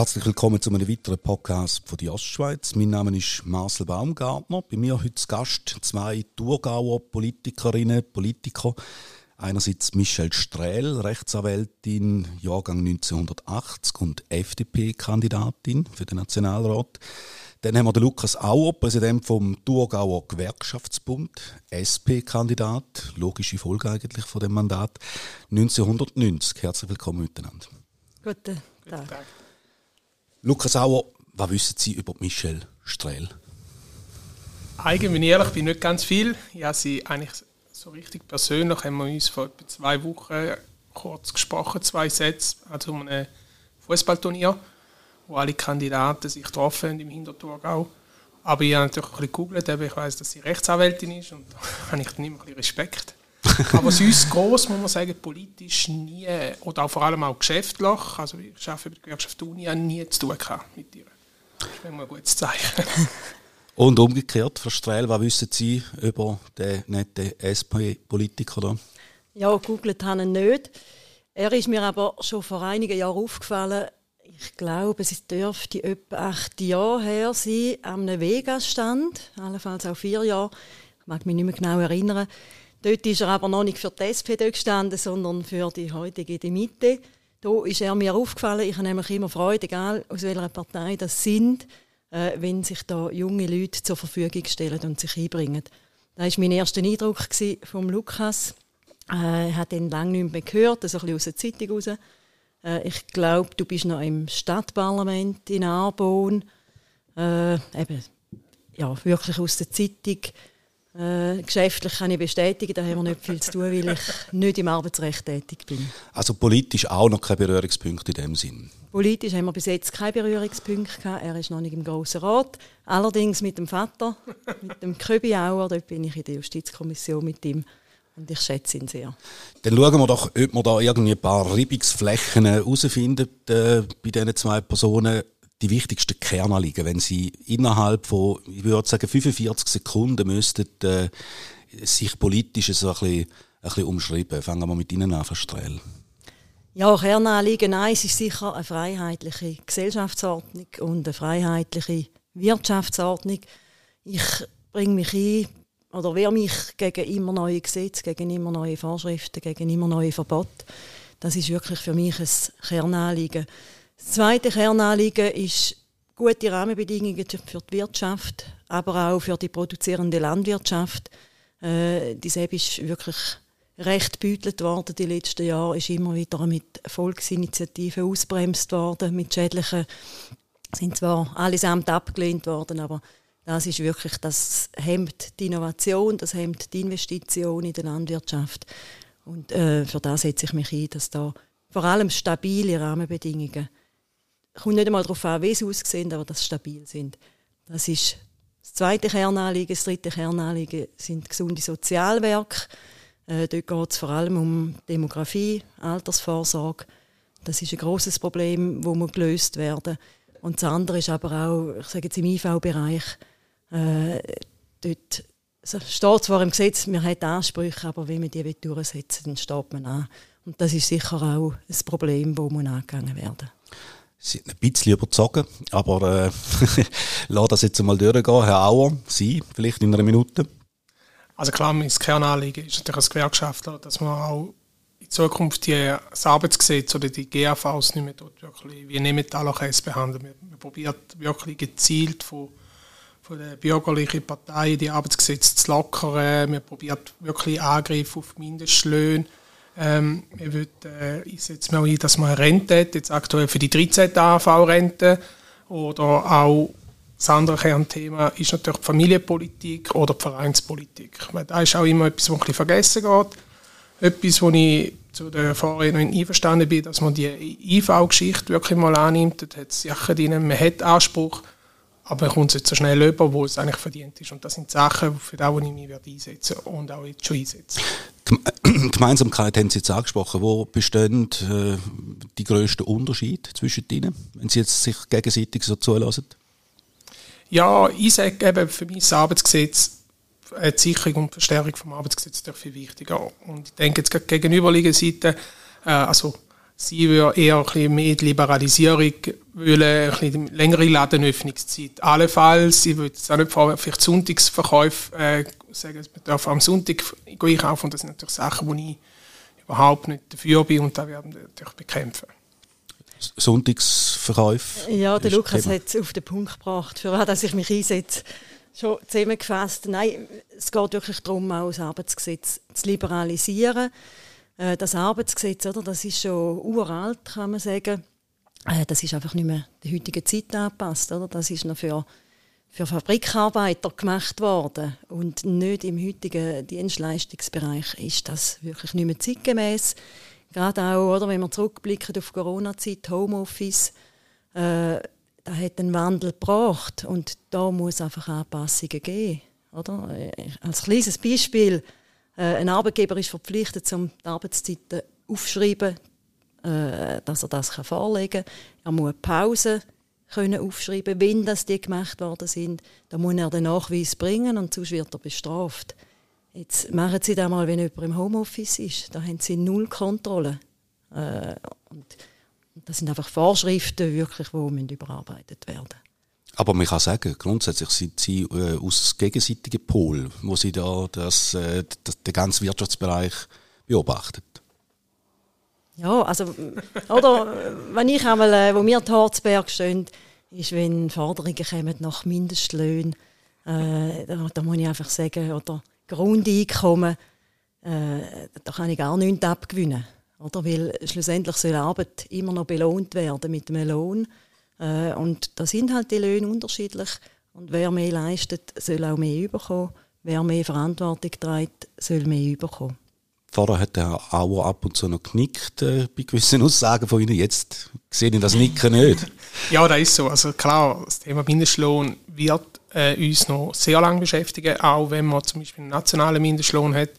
Herzlich willkommen zu einem weiteren Podcast von der Ostschweiz. Mein Name ist Marcel Baumgartner. Bei mir heute zu Gast zwei Thurgauer Politikerinnen, Politiker. Einerseits Michelle Strehl, Rechtsanwältin, Jahrgang 1980 und FDP-Kandidatin für den Nationalrat. Dann haben wir den Lukas Auer, Präsident vom Thurgauer Gewerkschaftsbund, SP-Kandidat, logische Folge eigentlich von dem Mandat, 1990. Herzlich willkommen miteinander. Guten Tag. Guten Tag. Lukas Auer, was wissen Sie über Michelle Strehl? Eigentlich, wenn ich ehrlich bin, nicht ganz viel. Habe sie eigentlich so richtig persönlich, haben wir uns vor etwa zwei Wochen kurz gesprochen, zwei Sätze, also um ein Fußballturnier, wo alle Kandidaten sich getroffen haben im Hinterthurgau. Aber ich habe natürlich ein bisschen gegoogelt, ich weiß, dass sie Rechtsanwältin ist und da habe ich dann immer ein bisschen Respekt. Aber sonst groß muss man sagen, politisch nie, oder auch vor allem auch geschäftlich, also ich arbeite bei der Gewerkschaft Uni, nie zu tun gehabt mit ihr. Das ist immer ein gutes Zeichen. Und umgekehrt, Frau Strehl, was wissen Sie über den netten SP-Politiker da? Ja, gegoogelt habe ich nicht. Er ist mir aber schon vor einigen Jahren aufgefallen, ich glaube, es dürfte etwa acht Jahre her sein, am Vegas-Stand, allenfalls auch vier Jahre, ich mag mich nicht mehr genau erinnern. Dort ist er aber noch nicht für die SPD gestanden, sondern für die heutige die Mitte. Da ist er mir aufgefallen. Ich habe nämlich immer Freude, egal aus welcher Partei das sind, äh, wenn sich da junge Leute zur Verfügung stellen und sich einbringen. Das war mein erster Eindruck vom Lukas. Äh, hat ihn lange nicht mehr gehört, so ein bisschen aus der Zeitung raus. Äh, ich glaube, du bist noch im Stadtparlament in Arbon. Äh, eben, ja, wirklich aus der Zeitung. Äh, geschäftlich kann ich bestätigen, da haben wir nicht viel zu tun, weil ich nicht im Arbeitsrecht tätig bin. Also politisch auch noch kein Berührungspunkt in dem Sinn? Politisch haben wir bis jetzt keine Berührungspunkte gehabt. Er ist noch nicht im Grossen Rat. Allerdings mit dem Vater, mit dem Köbi Auer, dort bin ich in der Justizkommission mit ihm. Und ich schätze ihn sehr. Dann schauen wir doch, ob wir da irgendwie ein paar Reibungsflächen herausfinden äh, bei diesen zwei Personen die wichtigsten Kernanliegen, wenn Sie innerhalb von, ich würde sagen, 45 Sekunden müssten äh, sich politisch so ein bisschen, ein bisschen umschreiben. Fangen wir mit Ihnen an, Frau Strehl. Ja, Kernanliegen eins ist sicher eine freiheitliche Gesellschaftsordnung und eine freiheitliche Wirtschaftsordnung. Ich bringe mich ein oder wehre mich gegen immer neue Gesetze, gegen immer neue Vorschriften, gegen immer neue Verbote. Das ist wirklich für mich ein Kernanliegen. Das zweite Kernanliegen ist gute Rahmenbedingungen für die Wirtschaft, aber auch für die produzierende Landwirtschaft. Äh, die SEB ist wirklich recht beutelt worden die letzten Jahre, ist immer wieder mit Volksinitiativen ausbremst worden, mit schädlichen, sind zwar allesamt abgelehnt worden, aber das ist wirklich, das hemmt die Innovation, das hemmt die Investition in der Landwirtschaft. Und äh, für das setze ich mich ein, dass da vor allem stabile Rahmenbedingungen kommt nicht einmal darauf an, wie sie aussehen, aber dass sie stabil sind. Das ist das zweite Kernanliegen. Das dritte Kernanliegen sind gesunde Sozialwerke. Äh, dort geht es vor allem um Demografie, Altersvorsorge. Das ist ein großes Problem, das muss gelöst werden. Und das andere ist aber auch, ich sage jetzt im IV-Bereich, äh, dort steht zwar im Gesetz, man hat Ansprüche, aber wenn man die durchsetzen will, dann steht man an. Und das ist sicher auch ein Problem, das angegangen werden muss. Sind ein bisschen überzogen, aber äh, lass das jetzt mal durchgehen. Herr Auer, Sie, vielleicht in einer Minute. Also klar, mein Kernanliegen ist natürlich als Gewerkschaftler, dass man auch in Zukunft die, das Arbeitsgesetz oder die GAVs nicht mehr dort wirklich wie Nebentalachs behandeln. Man, man probiert wirklich gezielt von, von der bürgerlichen Partei die Arbeitsgesetze zu lockern. Man probiert wirklich Angriffe auf Mindestlöhne ähm, ich, würde, äh, ich setze mir ein, dass man eine Rente hat, jetzt aktuell für die 13. AV-Rente oder auch das andere Kernthema ist natürlich die Familienpolitik oder die Vereinspolitik. Weil da ist auch immer etwas, was ein bisschen vergessen geht. Etwas, wo ich zu der Vorrednerin einverstanden bin, dass man die IV-Geschichte wirklich mal annimmt. Dort hat es Sachen drin, man hat Anspruch, aber man kommt es nicht so schnell über, wo es eigentlich verdient ist. Und das sind Sachen, für die ich mich einsetzen werde und auch jetzt schon einsetzen. Gemeinsamkeit haben Sie jetzt angesprochen. Wo bestehen äh, die grössten Unterschiede zwischen Ihnen, wenn Sie jetzt sich gegenseitig so zulassen? Ja, ich sage eben, für mich das Arbeitsgesetz, die Sicherung und Verstärkung des Arbeitsgesetzes viel wichtiger. Und ich denke jetzt gegenüberliegende Seite, äh, also Sie würde eher ein bisschen mehr die Liberalisierung wollen, ein bisschen längere Ladenöffnungszeit. Allenfalls, ich würde es auch nicht vor, vielleicht Sonntagsverkäufe äh, sagen, man darf am Sonntag einkaufen und das sind natürlich Sachen, wo ich überhaupt nicht dafür bin und da werden wir natürlich bekämpfen. Sonntagsverkäufe? Ja, der Lukas hat es auf den Punkt gebracht, für was ich mich einsetze. Schon zusammengefasst. Nein, es geht wirklich darum, auch das Arbeitsgesetz zu liberalisieren. Äh, das Arbeitsgesetz, oder, das ist schon uralt, kann man sagen. Äh, das ist einfach nicht mehr der heutigen Zeit angepasst. Oder? Das ist noch für, für Fabrikarbeiter gemacht worden. Und nicht im heutigen Dienstleistungsbereich ist das wirklich nicht mehr zeitgemäß. Gerade auch, oder, wenn wir zurückblicken auf Corona-Zeit, Homeoffice, äh, da hat einen Wandel gebracht und da muss einfach Anpassungen geben. Oder? Äh, als kleines Beispiel, ein Arbeitgeber ist verpflichtet, um die Arbeitszeiten aufzuschreiben, äh, dass er das kann vorlegen kann. Er muss Pausen können aufschreiben, wenn das die gemacht worden sind. Da muss er den Nachweis bringen und sonst wird er bestraft. Jetzt machen Sie das mal, wenn jemand im Homeoffice ist. Da haben Sie null Kontrolle. Äh, und das sind einfach Vorschriften, wirklich, die überarbeitet werden aber man kann sagen, grundsätzlich sind Sie äh, aus gegenseitigen Pol, wo Sie da das, äh, das, den ganzen Wirtschaftsbereich beobachtet. Ja, also, oder, wenn ich einmal, äh, wo wir in Harzberg stehen, ist, wenn Forderungen kommen nach Mindestlöhnen, äh, da, da, muss ich einfach sagen, oder Grundeinkommen, äh, da kann ich gar nichts abgewinnen. Oder? Weil schlussendlich soll Arbeit immer noch belohnt werden mit einem Lohn. Äh, und da sind halt die Löhne unterschiedlich. Und wer mehr leistet, soll auch mehr überkommen. Wer mehr Verantwortung trägt, soll mehr überkommen. Vorher hat er auch ab und zu noch genickt äh, bei gewissen Aussagen von Ihnen. Jetzt sehe ich das Nicken nicht. ja, das ist so. Also klar, das Thema Mindestlohn wird äh, uns noch sehr lange beschäftigen, auch wenn man zum Beispiel einen nationalen Mindestlohn hat.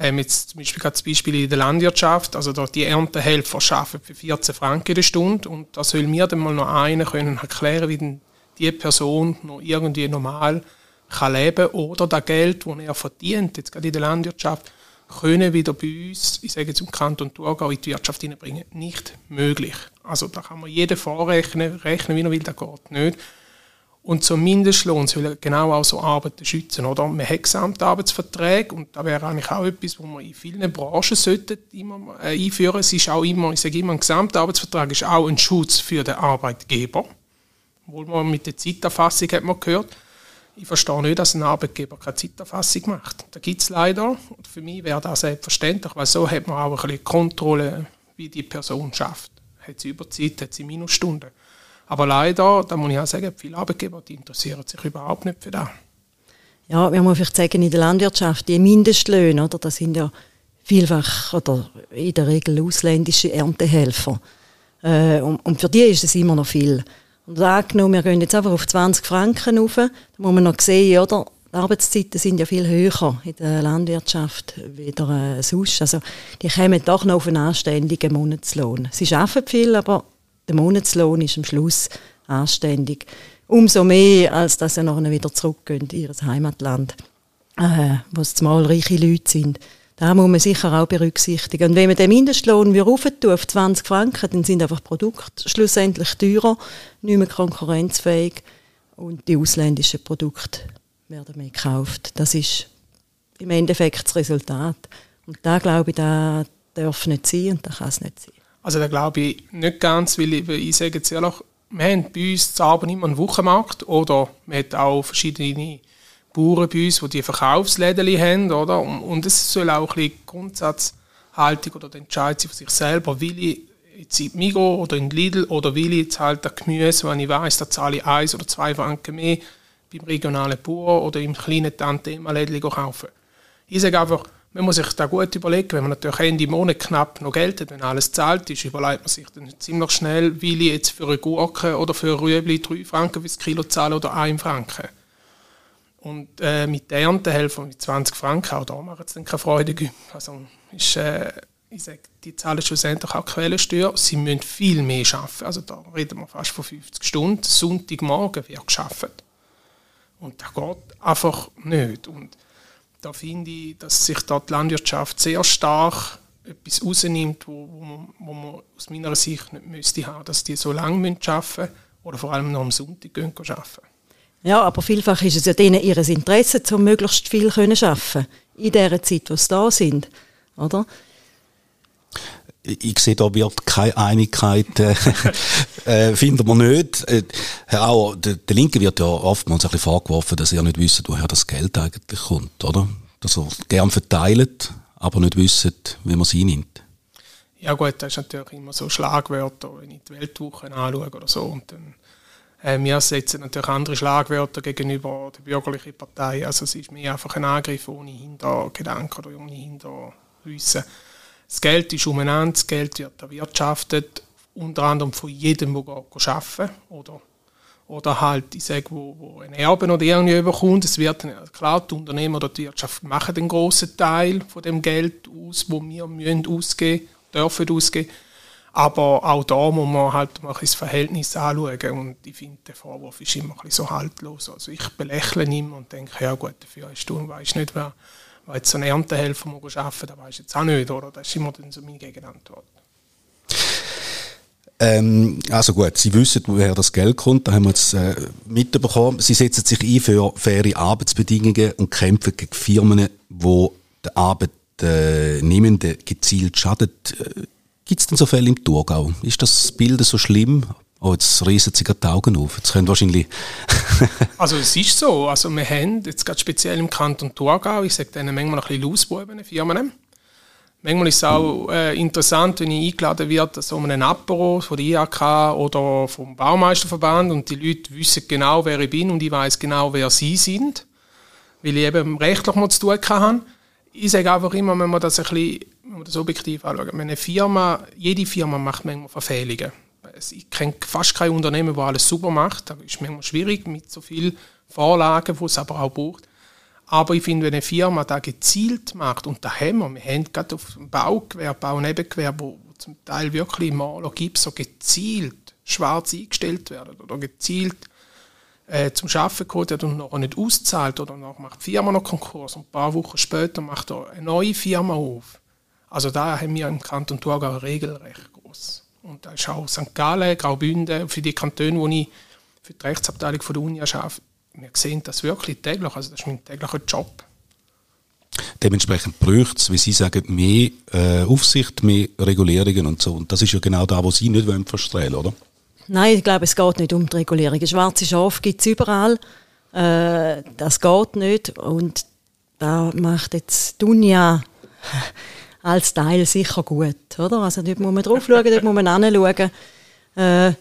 Ähm, jetzt zum Beispiel das Beispiel in der Landwirtschaft, also dort die Erntehelfer arbeiten für 14 Franken der Stunde und da soll mir dann mal noch einer können erklären, wie denn die Person noch irgendwie normal kann leben oder das Geld, das er verdient, jetzt gerade in der Landwirtschaft, können wieder bei uns, ich sage jetzt im Kanton Thurgau, in die Wirtschaft hineinbringen. Nicht möglich. Also da kann man jeden vorrechnen, rechnen, wie er will, das geht nicht. Und zum Mindestlohn soll genau auch so Arbeiten schützen. Oder? Man hat Gesamtarbeitsverträge und da wäre eigentlich auch etwas, was man in vielen Branchen sollte immer äh, einführen Es ist auch immer, ich sage immer, ein Gesamtarbeitsvertrag ist auch ein Schutz für den Arbeitgeber. Obwohl man mit der Zeiterfassung hat man gehört. Ich verstehe nicht, dass ein Arbeitgeber keine Zeiterfassung macht. Da gibt es leider. Und für mich wäre das selbstverständlich, weil so hat man auch ein bisschen Kontrolle, wie die Person schafft. Hat sie Überzeit, hat sie Minusstunden. Aber leider, da muss ich auch sagen, viele Arbeitgeber die interessieren sich überhaupt nicht für das. Ja, wir müssen vielleicht sagen, in der Landwirtschaft, die Mindestlöhne, oder, das sind ja vielfach oder in der Regel ausländische Erntehelfer. Äh, und, und, für die ist es immer noch viel. Und angenommen, wir gehen jetzt einfach auf 20 Franken rauf, da muss man noch sehen, oder? Die Arbeitszeiten sind ja viel höher in der Landwirtschaft wieder äh, sonst. Also, die kommen doch noch auf einen anständigen Monatslohn. Sie arbeiten viel, aber der Monatslohn ist am Schluss anständig. Umso mehr, als dass sie nachher wieder zurückgehen in ihr Heimatland, äh, wo es zumal reiche Leute sind. Da muss man sicher auch berücksichtigen. Und wenn man den Mindestlohn wieder auf 20 Franken, dann sind einfach Produkte schlussendlich teurer, nicht mehr konkurrenzfähig und die ausländischen Produkte werden mehr gekauft. Das ist im Endeffekt das Resultat. Und da glaube ich, da darf nicht sein und da kann es nicht sein. Also da glaube ich nicht ganz, weil ich, ich sage jetzt ehrlich, wir haben bei uns zu Abend immer einen Wochenmarkt oder man hat auch verschiedene Bauern bei uns, die die Verkaufsläden haben, oder? Und, es soll auch ein bisschen Grundsatzhaltung oder der Entscheid sein von sich selber, will ich jetzt in Migros oder in Lidl oder will ich jetzt halt das Gemüse, wenn ich weiß, da zahle ich eins oder zwei Franken mehr beim regionalen Bauern oder im kleinen Tante-Emma-Lädchen kaufen. Ich sage einfach, man muss sich da gut überlegen, wenn man natürlich Ende Monat knapp noch Geld hat, wenn alles zahlt ist, überlegt man sich dann ziemlich schnell, will ich jetzt für eine Gurke oder für ein Rüebli 3 Franken fürs Kilo zahlen oder 1 Franken. Und äh, mit der Erntehelfer mit 20 Franken, auch da macht es dann keine Freude. Also ist, äh, ich sage, die zahlen schlussendlich auch Quellensteuer. Sie müssen viel mehr arbeiten. Also da reden wir fast von 50 Stunden. Sonntagmorgen wird geschafft. Und das geht einfach nicht. Und da finde ich, dass sich dort die Landwirtschaft sehr stark etwas rausnimmt, wo, wo, man, wo man aus meiner Sicht nicht müsste haben, dass die so lange arbeiten müssen oder vor allem noch am Sonntag arbeiten. Ja, aber vielfach ist es ja denen ihr Interesse, um möglichst viel zu arbeiten in der Zeit, wo sie da sind, oder? Ich sehe, da wird keine Einigkeit, äh, äh, finden wir nicht. Äh, Auer, der, der Linke wird ja oftmals ein bisschen vorgeworfen, dass er nicht wüsste, woher das Geld eigentlich kommt, oder? Dass er gern verteilt, aber nicht wüsste, wie man es einnimmt. Ja gut, das ist natürlich immer so Schlagwörter, wenn ich die Weltwoche anschaue oder so. Und dann, äh, wir setzen natürlich andere Schlagwörter gegenüber der bürgerlichen Partei. Also es ist mehr einfach ein Angriff ohne Hintergedanken oder ohne Hinterwissen. Das Geld ist umeinander, das Geld wird erwirtschaftet, unter anderem von jedem, der arbeiten oder oder halt, ich sage, wo, wo ein Erben oder irgendwie bekommt, es wird, klar, die Unternehmer oder die Wirtschaft machen den grossen Teil von dem Geld aus, wo wir müssen ausgeben, dürfen ausgeben. Aber auch da muss man halt mal das Verhältnis anschauen und ich finde, der Vorwurf ist immer ein bisschen so haltlos. Also ich belächle ihn und denke, ja gut, dafür hast du und weißt nicht, wer jetzt so einen Erntehelfer muss arbeiten, das weiß ich jetzt auch nicht, oder? Das ist immer dann so meine Gegenantwort. Ähm, also gut, Sie wissen, woher das Geld kommt, da haben wir jetzt äh, mitbekommen. Sie setzen sich ein für faire Arbeitsbedingungen und kämpfen gegen Firmen, die den Arbeitnehmenden gezielt schadet. Äh, Gibt es denn so Fälle im Thurgau? Ist das Bild so schlimm? Oh, jetzt riesen sich die Augen auf. Jetzt können wahrscheinlich... also es ist so. Also wir haben jetzt gerade speziell im Kanton Thurgau, ich sage denen manchmal ein bisschen Lausbuben, Firmen, Manchmal ist es auch äh, interessant, wenn ich eingeladen werde, so einem Apero von der IHK oder vom Baumeisterverband und die Leute wissen genau, wer ich bin und ich weiß genau, wer sie sind, weil ich eben rechtlich mal zu tun habe. Ich sage einfach immer, wenn man das ein bisschen wenn man das objektiv anschaut, eine Firma, jede Firma macht manchmal Verfehlungen. Ich kenne fast kein Unternehmen, das alles super macht. Das ist manchmal schwierig mit so vielen Vorlagen, die es aber auch braucht. Aber ich finde, wenn eine Firma da gezielt macht, und da haben wir, wir haben gerade auf dem Baugewerbe, Baunebengewerbe, wo zum Teil wirklich Maler gibt, so gezielt schwarz eingestellt werden oder gezielt äh, zum Arbeiten geholt wird und noch nicht auszahlt oder noch macht die Firma noch Konkurs und ein paar Wochen später macht er eine neue Firma auf. Also da haben wir im Kanton Thurgau regelrecht groß. Und da ist auch St. Gallen, Graubünden, für die Kantone, wo ich für die Rechtsabteilung von der Uni arbeite, wir sehen das wirklich täglich, also das ist mein täglicher Job. Dementsprechend bräuchte es, wie Sie sagen, mehr äh, Aufsicht, mehr Regulierungen und so. Und das ist ja genau da, wo Sie nicht wollen verstrahlen, oder? Nein, ich glaube, es geht nicht um die Regulierung. Schwarze Schafe gibt es überall. Äh, das geht nicht. Und da macht jetzt Dunja als Teil sicher gut. Oder? Also dort muss man drauf schauen, dort muss man hinschauen. Äh,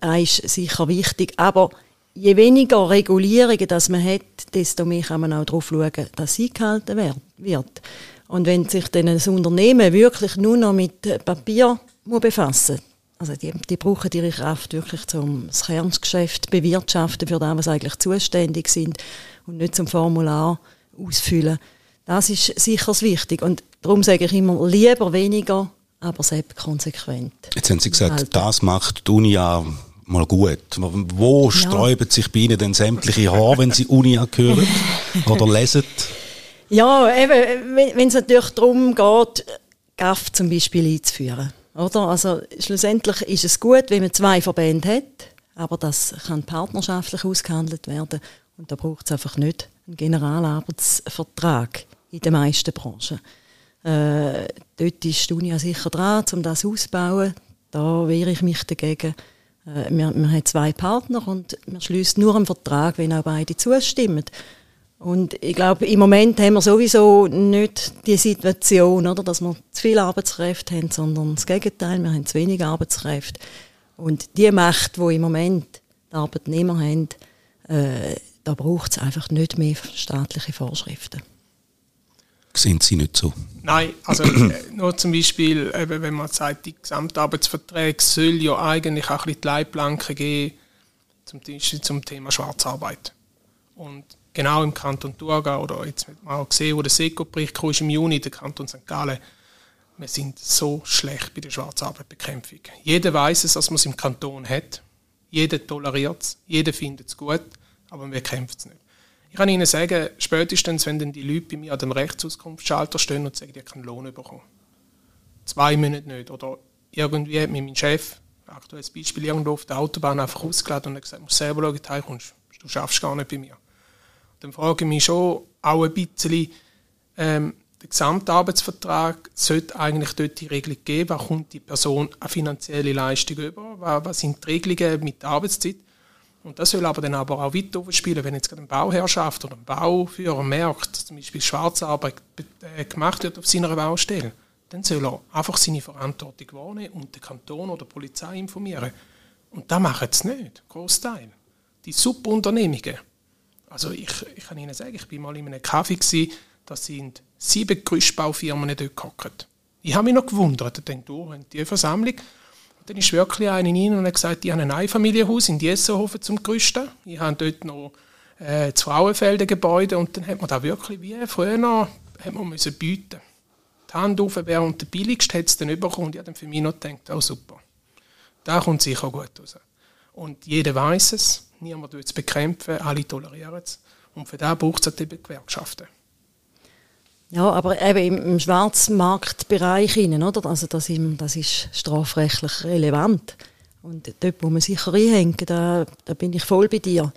das ist sicher wichtig. Aber je weniger Regulierungen das man hat, desto mehr kann man auch darauf schauen, dass sie gehalten wird. Und wenn sich dann ein Unternehmen wirklich nur noch mit Papier befassen also die, die brauchen ihre Kraft wirklich zum das Kerngeschäft bewirtschaften, für das was eigentlich zuständig sind und nicht zum Formular ausfüllen. Das ist sicher wichtig. Und darum sage ich immer, lieber weniger, aber selbst konsequent. Jetzt haben Sie gesagt, das macht die Uni ja mal gut. Wo ja. sträuben sich bei Ihnen denn sämtliche Haare, wenn Sie Uni hören oder lesen? Ja, eben, wenn es natürlich darum geht, GAF zum Beispiel einzuführen. Oder? Also, schlussendlich ist es gut, wenn man zwei Verbände hat, aber das kann partnerschaftlich ausgehandelt werden. Und da braucht es einfach nicht einen Generalarbeitsvertrag in den meisten Branchen. Äh, dort ist die Uni sicher dran, um das auszubauen. Da wehre ich mich dagegen. Äh, wir, wir haben zwei Partner und wir schließen nur einen Vertrag, wenn auch beide zustimmen. Und ich glaube, im Moment haben wir sowieso nicht die Situation, oder, dass wir zu viele Arbeitskräfte haben, sondern das Gegenteil, wir haben zu wenig Arbeitskräfte. Und die Macht, die im Moment die Arbeitnehmer haben, äh, da braucht es einfach nicht mehr staatliche Vorschriften sehen Sie nicht so? Nein, also äh, nur zum Beispiel, eben, wenn man sagt, die Gesamtarbeitsverträge soll ja eigentlich auch ein bisschen die Leitplanke geben zum, zum Thema Schwarzarbeit. Und genau im Kanton Thurgau, oder jetzt hat man auch gesehen, wo der SECO-Bericht kam, im Juni, der Kanton St. Gallen, wir sind so schlecht bei der Schwarzarbeitbekämpfung. Jeder weiß es, dass man es im Kanton hat. Jeder toleriert es, jeder findet es gut, aber wir kämpfen es nicht. Ich kann Ihnen sagen, spätestens, wenn dann die Leute bei mir an dem Rechtsauskunftsschalter stehen und sagen, die haben keinen Lohn bekommen. zwei Monate nicht. Oder irgendwie hat mir mein Chef, aktuelles Beispiel, irgendwo auf der Autobahn einfach ausgeladen und gesagt, du musst selber schauen, du kommst, du schaffst gar nicht bei mir. Dann frage ich mich schon auch ein bisschen, ähm, der Gesamtarbeitsvertrag sollte eigentlich dort die Regelung geben, was kommt die Person eine finanzielle Leistung über, was sind die Regelungen mit der Arbeitszeit. Und das soll aber dann aber auch weiter spielen, wenn jetzt gerade eine Bauherrschaft oder ein Bauführer merkt, zum Beispiel Schwarzarbeit äh, gemacht wird auf seiner Baustelle, dann soll er einfach seine Verantwortung wahrnehmen und den Kanton oder die Polizei informieren. Und das machen sie nicht, Großteil. Die Subunternehmungen. Also ich, ich kann Ihnen sagen, ich bin mal in einem Kaffee gewesen, da sind sieben Gerüstbaufirmen dort gehockt. Ich habe mich noch gewundert, ich denke, du, die Versammlung, dann ist wirklich einer rein und hat gesagt, ich habe ein Einfamilienhaus in Jessenhofen zum Gerüsten. Ich habe dort noch äh, das Frauenfelder Gebäude und dann hat man da wirklich wie früher noch, hat man müssen bieten. Die Hand auf, wer und der billigste hat es dann bekommen und ich habe dann für mich noch gedacht, oh super, da kommt sicher gut raus. Und jeder weiß es, niemand will es bekämpfen, alle tolerieren es. Und für das braucht es halt eben Gewerkschaften. Ja, aber eben im, im Schwarzmarktbereich, oder? Also das, im, das ist strafrechtlich relevant. Und dort muss man sicher einhängen, da, da bin ich voll bei dir.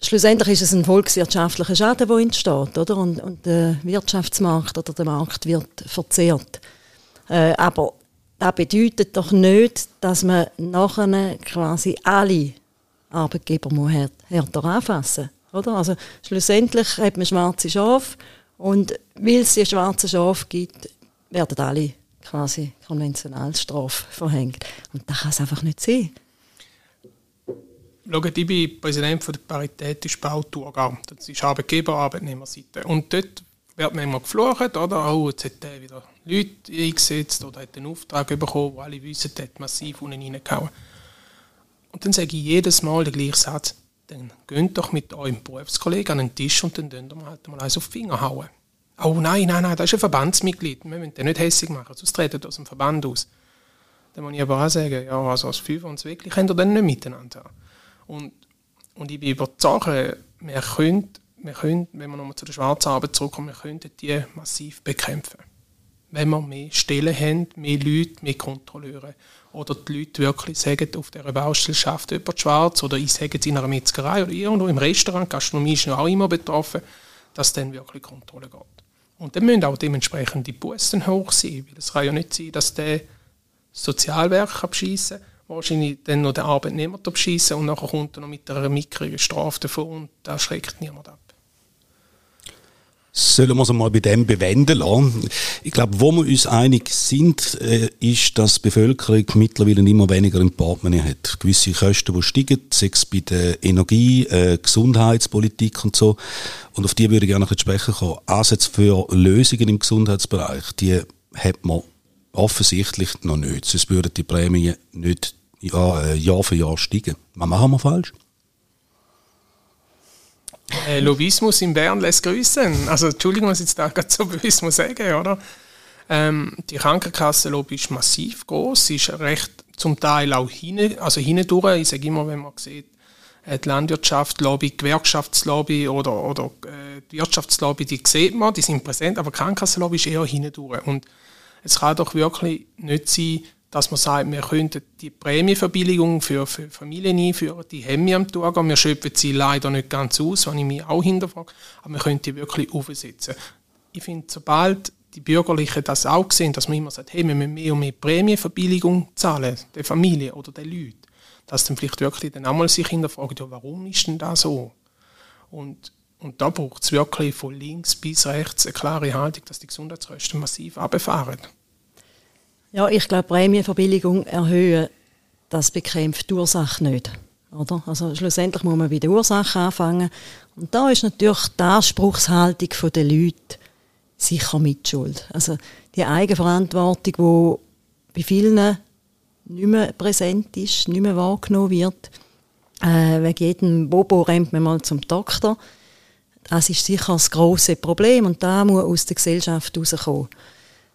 Schlussendlich ist es ein volkswirtschaftlicher Schaden, der entsteht, oder? Und, und der Wirtschaftsmarkt oder der Markt wird verzehrt. Äh, aber das bedeutet doch nicht, dass man nachher quasi alle Arbeitgeber härter anfassen muss. Oder? Also schlussendlich hat man schwarze Schafe und weil es die schwarzen Schafe gibt, werden alle quasi Konventionalstrafe verhängt. Und das kann es einfach nicht sein. Schaut, ich bin Präsident der Paritätischen Bautourgau. Das ist Arbeitgeber- Arbeitnehmerseite. Und dort wird immer geflucht, oder? Oh, jetzt hat der wieder Leute eingesetzt oder hat einen Auftrag bekommen, wo alle wissen, der hat massiv unten reingehauen. Und dann sage ich jedes Mal den gleichen Satz dann geht doch mit eurem Berufskollegen an den Tisch und dann dürft ihr halt mal eins auf den Finger hauen. Oh nein, nein, nein, das ist ein Verbandsmitglied. Wir müssen den nicht hässlich machen, sonst treten aus dem Verband aus. Dann muss ich aber auch sagen, ja, also als Fünfer und wirklich könnt ihr dann nicht miteinander haben. Und, ich bin überzeugt, wir können, wir können, wenn wir nochmal zu der Schwarzarbeit zurückkommen, wir könnten die massiv bekämpfen. Wenn wir mehr Stellen haben, mehr Leute, mehr Kontrolleure oder die Leute wirklich sagen, auf dieser Baustelle schafft jemand schwarz oder ich sage es in einer Metzgerei oder irgendwo im Restaurant, Gastronomie ist auch immer betroffen, dass dann wirklich Kontrolle geht. Und dann müssen auch dementsprechend die Bussen hoch sein, weil es kann ja nicht sein, dass der Sozialwerk abschießen kann, wahrscheinlich dann noch der Arbeitnehmer abschießen und nachher kommt er noch mit einer mickrigen Strafe davon und da schreckt niemand ab. Sollen wir es mal bei dem bewenden lassen? Ich glaube, wo wir uns einig sind, äh, ist, dass die Bevölkerung mittlerweile immer weniger im Portemonnaie hat. Gewisse Kosten, die steigen, sei es bei der Energie, äh, Gesundheitspolitik und so. Und auf die würde ich gerne noch sprechen kommen. Ansätze für Lösungen im Gesundheitsbereich, die hat man offensichtlich noch nicht. Sonst würden die Prämien nicht Jahr, äh, Jahr für Jahr steigen. Was machen wir falsch? Äh, Lobbyismus in Bern lässt grüßen. Also, Entschuldigung, was ich jetzt da gerade so bewusst muss sagen, oder? Ähm, die Krankenkassenlobby ist massiv groß, sie ist recht zum Teil auch hin, also hindurch. Ich sage immer, wenn man sieht, äh, die Landwirtschaftslobby, Gewerkschaftslobby oder, oder äh, die Wirtschaftslobby, die sieht man, die sind präsent, aber die Krankenkassenlobby ist eher hindurch. Und es kann doch wirklich nicht sein, dass man sagt, wir könnten die Prämienverbilligung für, für Familien einführen, die haben wir am Tag, wir schöpfen sie leider nicht ganz aus, wenn ich mich auch hinterfrage, aber wir könnten die wirklich aufsetzen. Ich finde, sobald die Bürgerlichen das auch sehen, dass man immer sagt, hey, wir müssen mehr und mehr Prämienverbilligung zahlen, der Familie oder den Leuten, dass dann vielleicht wirklich dann einmal sich hinterfragen, ja, warum ist denn das so? Und, und da braucht es wirklich von links bis rechts eine klare Haltung, dass die Gesundheitskosten massiv abfahren. Ja, ich glaube, Prämienverbilligung erhöhen, das bekämpft die Ursache nicht. Oder? Also schlussendlich muss man bei der Ursache anfangen. Und da ist natürlich die Anspruchshaltung der Leute sicher mitschuld. Also die Eigenverantwortung, die bei vielen nicht mehr präsent ist, nicht mehr wahrgenommen wird. Äh, wegen jedem Bobo rennt man mal zum Doktor. Das ist sicher das grosse Problem und da muss aus der Gesellschaft herauskommen.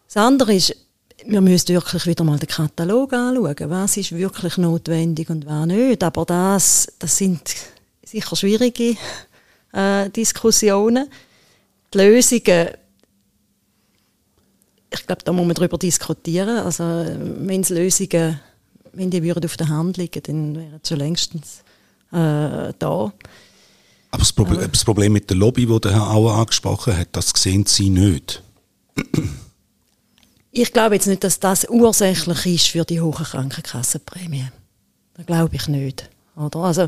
Das andere ist, wir müssen wirklich wieder mal den Katalog anschauen. Was ist wirklich notwendig und was nicht. Aber das, das sind sicher schwierige äh, Diskussionen. Die Lösungen ich glaube, da muss man darüber diskutieren. Also, wenn es Lösungen, wenn die würden auf der Hand liegen, dann wären sie schon längstens äh, da. Aber das Problem, das Problem, mit der Lobby, die der Herr Auer angesprochen hat, das sehen Sie nicht. Ich glaube jetzt nicht, dass das ursächlich ist für die hohen Krankenkassenprämie. Das glaube ich nicht. Oder? Also,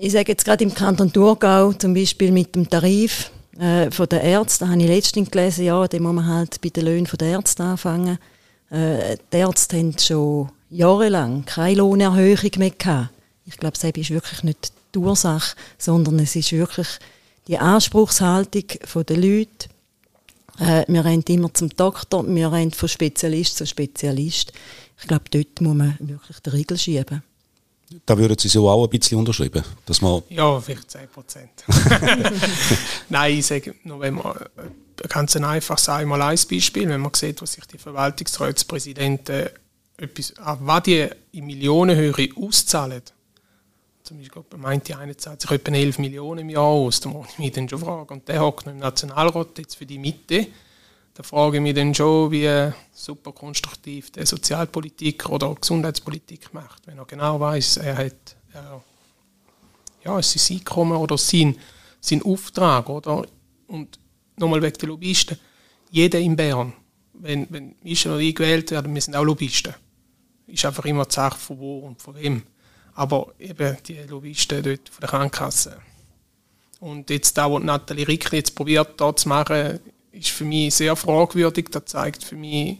ich sage jetzt gerade im Kanton Thurgau zum Beispiel mit dem Tarif äh, von der Ärzte, da habe ich letztens gelesen, ja, da muss man halt bei den Löhnen der Ärzte anfangen. Äh, die Ärzte haben schon jahrelang keine Lohnerhöhung mehr gehabt. Ich glaube, das ist wirklich nicht die Ursache, sondern es ist wirklich die Anspruchshaltung der Leute. Äh, wir rennen immer zum Doktor, wir rennen von Spezialist zu Spezialist. Ich glaube, dort muss man wirklich den Riegel schieben. Da würden Sie so auch ein bisschen unterschreiben? Dass man ja, vielleicht 10 Prozent. Nein, ich sage nur, wenn man äh, ganz ein einfaches einmal ein Beispiel, wenn man sieht, was sich die Verwaltungsratspräsidenten etwas, was die in Millionenhöhe auszahlen. Zum Beispiel meint die eine zahlt sich etwa 11 Millionen im Jahr aus, da muss ich mich dann schon fragen. Und der hockt im Nationalrat jetzt für die Mitte da frage ich mich dann schon, wie super konstruktiv der Sozialpolitik oder Gesundheitspolitik macht, wenn er genau weiß, er hat er, ja, es ist sein Einkommen oder sein, sein Auftrag. Oder? Und nochmal weg der Lobbyisten. Jeder in Bern, wenn, wenn ich oder ich gewählt werde, wir sind auch Lobbyisten. Ist einfach immer die Sache von wo und von wem. Aber eben die Lobbyisten dort von der Krankenkasse. Und jetzt da, was Nathalie Rickli jetzt probiert, da zu machen, ist für mich sehr fragwürdig. Das zeigt für mich,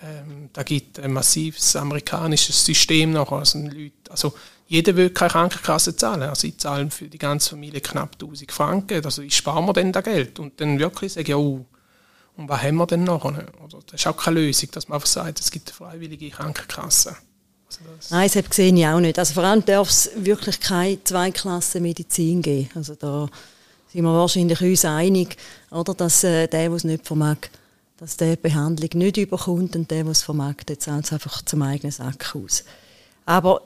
ähm, da gibt ein massives amerikanisches System noch. Also, Leute, also jeder will keine Krankenkasse zahlen. Also ich zahle für die ganze Familie knapp 1000 Franken. Also ich spare mir dann das Geld. Und dann wirklich sage ich, oh, und was haben wir denn noch? Das ist auch keine Lösung, dass man einfach sagt, es gibt eine freiwillige Krankenkasse. Nein, das sehe ich auch nicht. Also vor allem darf es wirklich keine Zweiklassen-Medizin geben. Also da sind wir wahrscheinlich uns einig, oder, dass äh, der, der es nicht vermag, dass der die Behandlung nicht überkommt und der, der es vermag, der zahlt es einfach zum eigenen Sack aus. Aber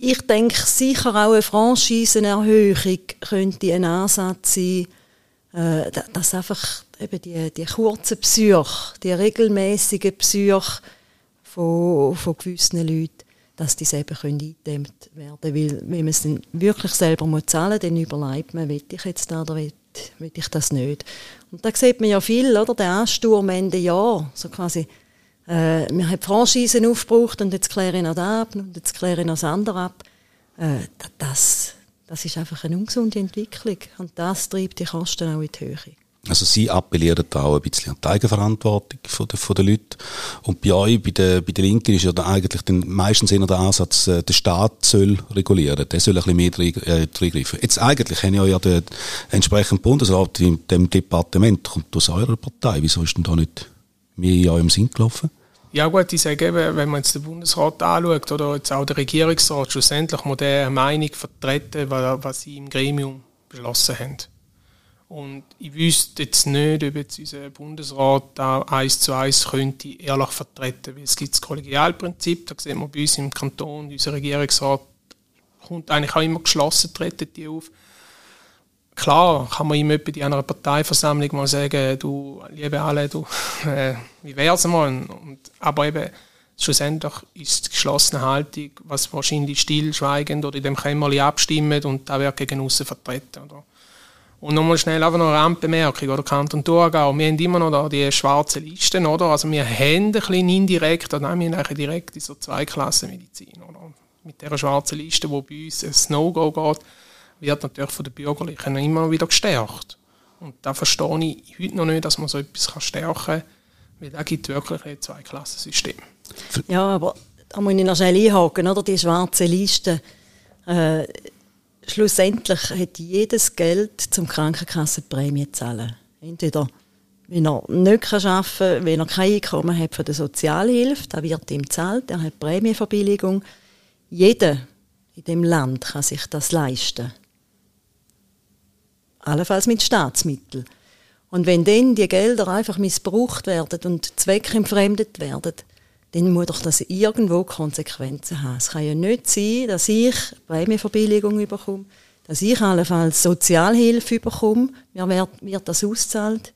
ich denke sicher auch eine Franchisenerhöhung könnte ein Ansatz sein, äh, dass einfach eben die, die kurzen Psyche, die regelmäßigen Psyche von, von gewissen Leuten dass die eben eingedämmt werden können. Weil wenn man es dann wirklich selber muss zahlen muss, dann überlegt man, will ich jetzt da oder will, will ich das nicht. Und da sieht man ja viel, oder? Der Ansturm Ende Jahr, so quasi, äh, wir haben Franchisen aufgebraucht und jetzt kläre ich noch das ab und jetzt kläre ich noch das andere ab. Äh, das, das ist einfach eine ungesunde Entwicklung und das treibt die Kosten auch in die Höhe. Also Sie appellieren da auch ein bisschen an die Eigenverantwortung von der, von der Leute. Und bei euch, bei der, bei der Linken, ist ja da eigentlich den, meistens eher der Ansatz, äh, der Staat soll regulieren. Der soll ein bisschen mehr äh, reingreifen. Jetzt eigentlich haben ja der entsprechende Bundesrat in dem Departement, kommt aus eurer Partei. Wieso ist denn da nicht mehr in eurem Sinn gelaufen? Ja gut, ich sage eben, wenn man jetzt den Bundesrat anschaut oder jetzt auch der Regierungsrat, schlussendlich muss der eine Meinung vertreten, was sie im Gremium beschlossen haben. Und ich wüsste jetzt nicht, ob jetzt unser Bundesrat da eins zu eins könnte ehrlich vertreten, weil es gibt das Kollegialprinzip, da sieht man bei uns im Kanton, unser Regierungsrat kommt eigentlich auch immer geschlossen, treten die auf. Klar kann man ihm in einer Parteiversammlung mal sagen, du, liebe alle, du, äh, wie wär's mal? Und, aber eben, schlussendlich ist die geschlossene Haltung, was wahrscheinlich stillschweigend oder in dem Kämmerli abstimmt und da wird gegen außen vertreten. Oder? Und nochmal schnell einfach noch eine Randbemerkung, oder Kanton Thurgau, wir haben immer noch da die schwarzen Listen, oder? Also wir haben ein bisschen indirekt, oder nein, wir haben direkt in so Zweiklassenmedizin, oder? Mit dieser schwarzen Liste, wo bei uns ein No-Go geht, wird natürlich von den Bürgerlichen immer wieder gestärkt. Und da verstehe ich heute noch nicht, dass man so etwas stärken kann, weil da gibt wirklich ein Zweiklassensystem. Ja, aber da muss ich noch schnell einhaken, oder? Die schwarze Liste. Äh, schlussendlich hat jedes Geld zum Krankenkassenprämie zahlen. Entweder wenn er nicht arbeiten kann, wenn er kein Einkommen hat von der Sozialhilfe, da wird ihm gezahlt, er hat Prämienverbilligung. Jeder in dem Land kann sich das leisten. Allenfalls mit Staatsmitteln. Und wenn dann die Gelder einfach missbraucht werden und zweckentfremdet werden, dann muss doch das irgendwo Konsequenzen haben. Es kann ja nicht sein, dass ich Prämienverbilligung bekomme, dass ich allenfalls Sozialhilfe bekomme, mir wird, wird das ausgezahlt.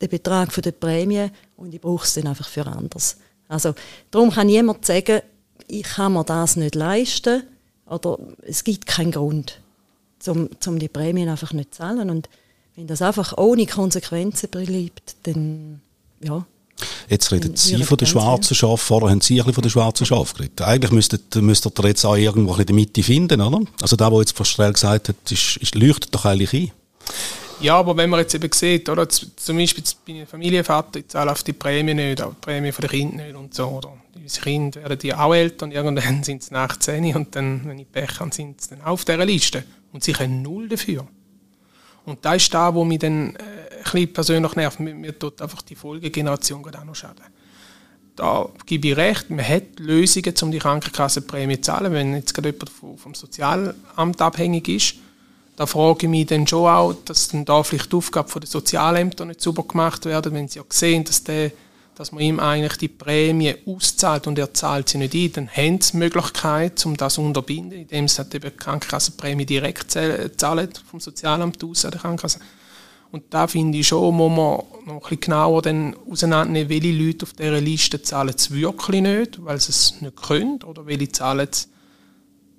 den Betrag der Prämie und ich brauche es dann einfach für anders. Also darum kann niemand sagen, ich kann mir das nicht leisten oder es gibt keinen Grund, um, um die Prämien einfach nicht zu zahlen. Und wenn das einfach ohne Konsequenzen bleibt, dann ja. Jetzt reden Sie von den schwarzen Schafen, vorher haben Sie ein bisschen von den schwarzen Schafen geredet. Eigentlich müsstet, müsstet ihr jetzt auch irgendwo in der Mitte finden, oder? Also da, wo jetzt Frau Strell gesagt hat, ist, ist, leuchtet doch eigentlich ein. Ja, aber wenn man jetzt eben sieht, oder, zum Beispiel bin ich Familienvater, ich zahle auf die Prämie nicht, auch die Prämie für die Kinder nicht und so, oder? Unsere Kinder werden die auch älter und irgendwann sind sie nach 10 und dann, wenn ich Pech habe, sind sie dann auf dieser Liste. Und sie können null dafür. Und das ist da, wo mich dann äh, ein persönlich nervt. Mir, mir tut einfach die Folgegeneration auch noch schaden. Da gebe ich recht, man hat Lösungen, um die Krankenkassenprämie zu zahlen. Wenn jetzt gerade jemand vom Sozialamt abhängig ist, da frage ich mich dann schon auch, dass dann da vielleicht die Aufgabe der Sozialämter nicht super gemacht werden, wenn sie ja sehen, dass, der, dass man ihm eigentlich die Prämie auszahlt und er zahlt sie nicht ein, dann haben sie die Möglichkeit, um das zu unterbinden, indem sie halt die Krankenkassenprämie direkt zahlen vom Sozialamt aus an der Krankenkasse. Und da finde ich schon, muss man noch ein bisschen genauer dann auseinandernehmen, welche Leute auf dieser Liste zahlen es wirklich nicht, weil sie es nicht können, oder welche zahlen es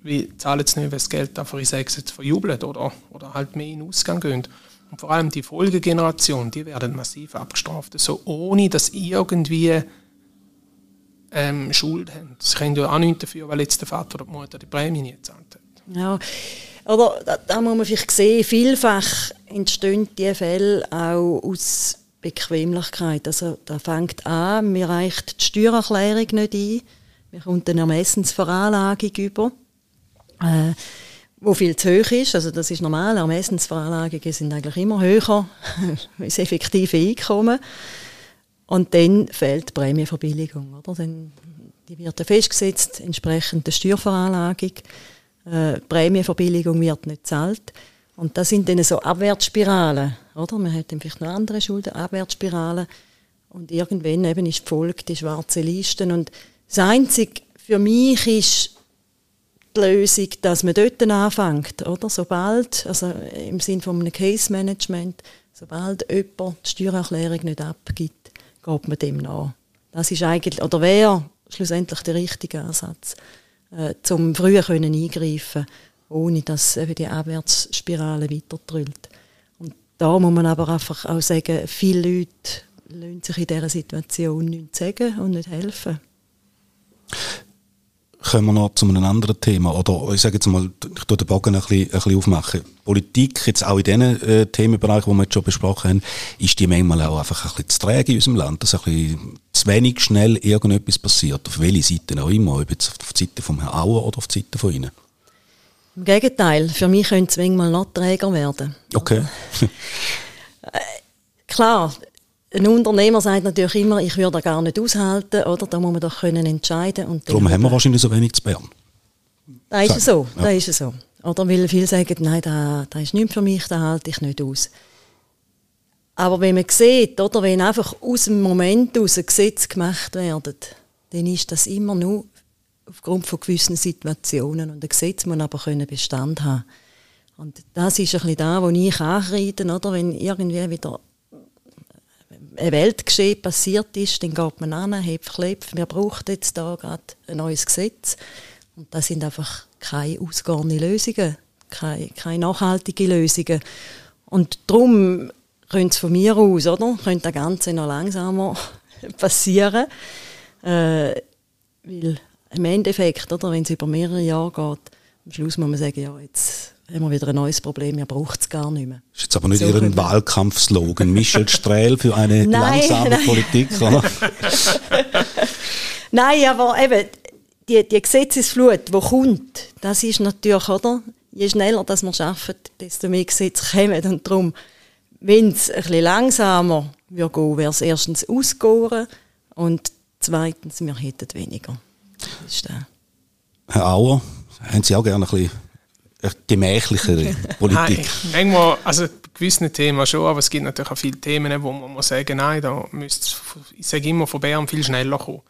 wie zahlen sie nicht, weil das Geld einfach in sechs jetzt verjubelt oder, oder halt mehr in den Ausgang gehen. Und vor allem die Folgegeneration, die werden massiv abgestraft, so ohne dass irgendwie ähm, Schuld haben. Sie können ja auch nichts dafür, weil jetzt der Vater oder die Mutter die Prämie nicht gezahlt hat. Ja, oder da, da muss man vielleicht sehen, vielfach entstehen diese Fälle auch aus Bequemlichkeit. Also da fängt an, mir reicht die Steuererklärung nicht ein, mir kommt eine Ermessensveranlagung über äh, wo viel zu hoch ist. Also das ist normal. Ermessensveranlagungen sind eigentlich immer höher als effektive Einkommen. Und dann fehlt die Prämienverbilligung. Oder? Dann, die wird ja festgesetzt entsprechend der Steuerveranlagung. Äh, Prämienverbilligung wird nicht gezahlt. Und das sind dann so Abwärtsspiralen. Oder? Man hat dann vielleicht noch andere Schulden, Abwärtsspiralen. Und irgendwann eben ist die Folge die schwarze Listen. Und das Einzige für mich ist, die Lösung, dass man dort anfängt, oder? Sobald, also im Sinne von einem Case Management, sobald jemand die Steuererklärung nicht abgibt, geht man dem nach. Das ist eigentlich, oder wäre schlussendlich der richtige Ansatz, äh, zum früher können eingreifen, ohne dass eben die Abwärtsspirale weiter drüllt. Und da muss man aber einfach auch sagen, viele Leute lassen sich in dieser Situation nichts sagen und nicht helfen kommen wir noch zu einem anderen Thema. Oder ich sage jetzt mal, ich tue den Bogen ein bisschen, ein bisschen aufmachen. Politik, jetzt auch in diesen äh, Themenbereichen, die wir jetzt schon besprochen haben, ist die manchmal auch einfach ein bisschen zu träge in unserem Land, dass ein bisschen zu wenig schnell irgendetwas passiert. Auf welche Seite auch immer, ob jetzt auf die Seite vom Herrn Auer oder auf die Seite von Ihnen. Im Gegenteil, für mich könnte es manchmal noch träger werden. Okay. Äh, klar, ein Unternehmer sagt natürlich immer, ich würde das gar nicht aushalten, oder? Da muss man doch können entscheiden. Und Darum haben wir wahrscheinlich so wenig zu Bern. Da ist es so, ja. da ist es so. Oder weil viele sagen, nein, das, das ist nicht für mich, das halte ich nicht aus. Aber wenn man sieht, oder, wenn einfach aus dem Moment aus ein Gesetz gemacht werden, dann ist das immer nur aufgrund von gewissen Situationen. Und ein Gesetz muss aber können Bestand haben. Und das ist ein bisschen da, wo ich ankreide, oder? Wenn irgendwie wieder ein Weltgeschehen passiert ist, dann geht man an, hebt Klepf, wir brauchen jetzt da gerade ein neues Gesetz. Und das sind einfach keine ausgehende Lösungen, keine, keine nachhaltigen Lösungen. Und darum könnte es von mir aus, oder, könnte das Ganze noch langsamer passieren, äh, weil im Endeffekt, oder, wenn es über mehrere Jahre geht, am Schluss muss man sagen, ja, jetzt haben wir wieder ein neues Problem, er braucht es gar nicht mehr. Das ist jetzt aber nicht so Ihren Wahlkampfslogan, Michel Strehl für eine nein, langsame nein. Politik, oder? nein, aber eben, die, die Gesetzesflut, die kommt, das ist natürlich, oder? Je schneller das wir schaffen, desto mehr Gesetze kommen. Und darum, wenn es ein bisschen langsamer würde gehen, wäre es erstens ausgegangen und zweitens, wir hätten weniger. Das ist. Herr Auer, haben Sie auch gerne ein bisschen gemächlichere Politik? Nein, manchmal, also bei gewissen Themen schon, aber es gibt natürlich auch viele Themen, wo man muss sagen, nein, da müsste ich sage immer, von Bern viel schneller kommen.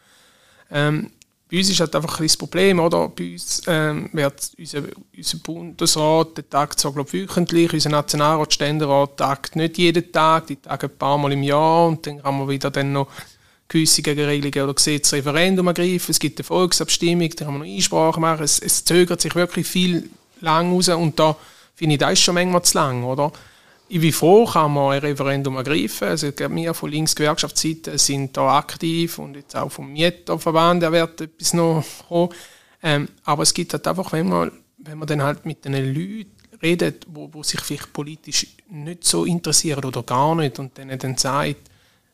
Ähm, bei uns ist halt einfach ein das Problem, oder? Bei uns ähm, wird unser, unser Bundesrat, der tagt so, glaube wöchentlich, unser Nationalrat, Ständerat tagt nicht jeden Tag, die tagen ein paar Mal im Jahr und dann kann man wieder dann noch gewisse Gegenregelungen oder Gesetzreferendum ergreifen, es gibt eine Volksabstimmung, da kann man noch Einsprache machen, es, es zögert sich wirklich viel lang raus und da finde ich, das ist schon manchmal zu lang, oder? Wie froh kann man ein Referendum ergreifen? Also wir von Linksgewerkschaftsseite sind da aktiv und jetzt auch vom Mieterverband, der wird etwas noch kommen. Ähm, aber es gibt halt einfach, wenn man, wenn man dann halt mit den Leuten redet, wo sich vielleicht politisch nicht so interessieren oder gar nicht und denen dann sagt,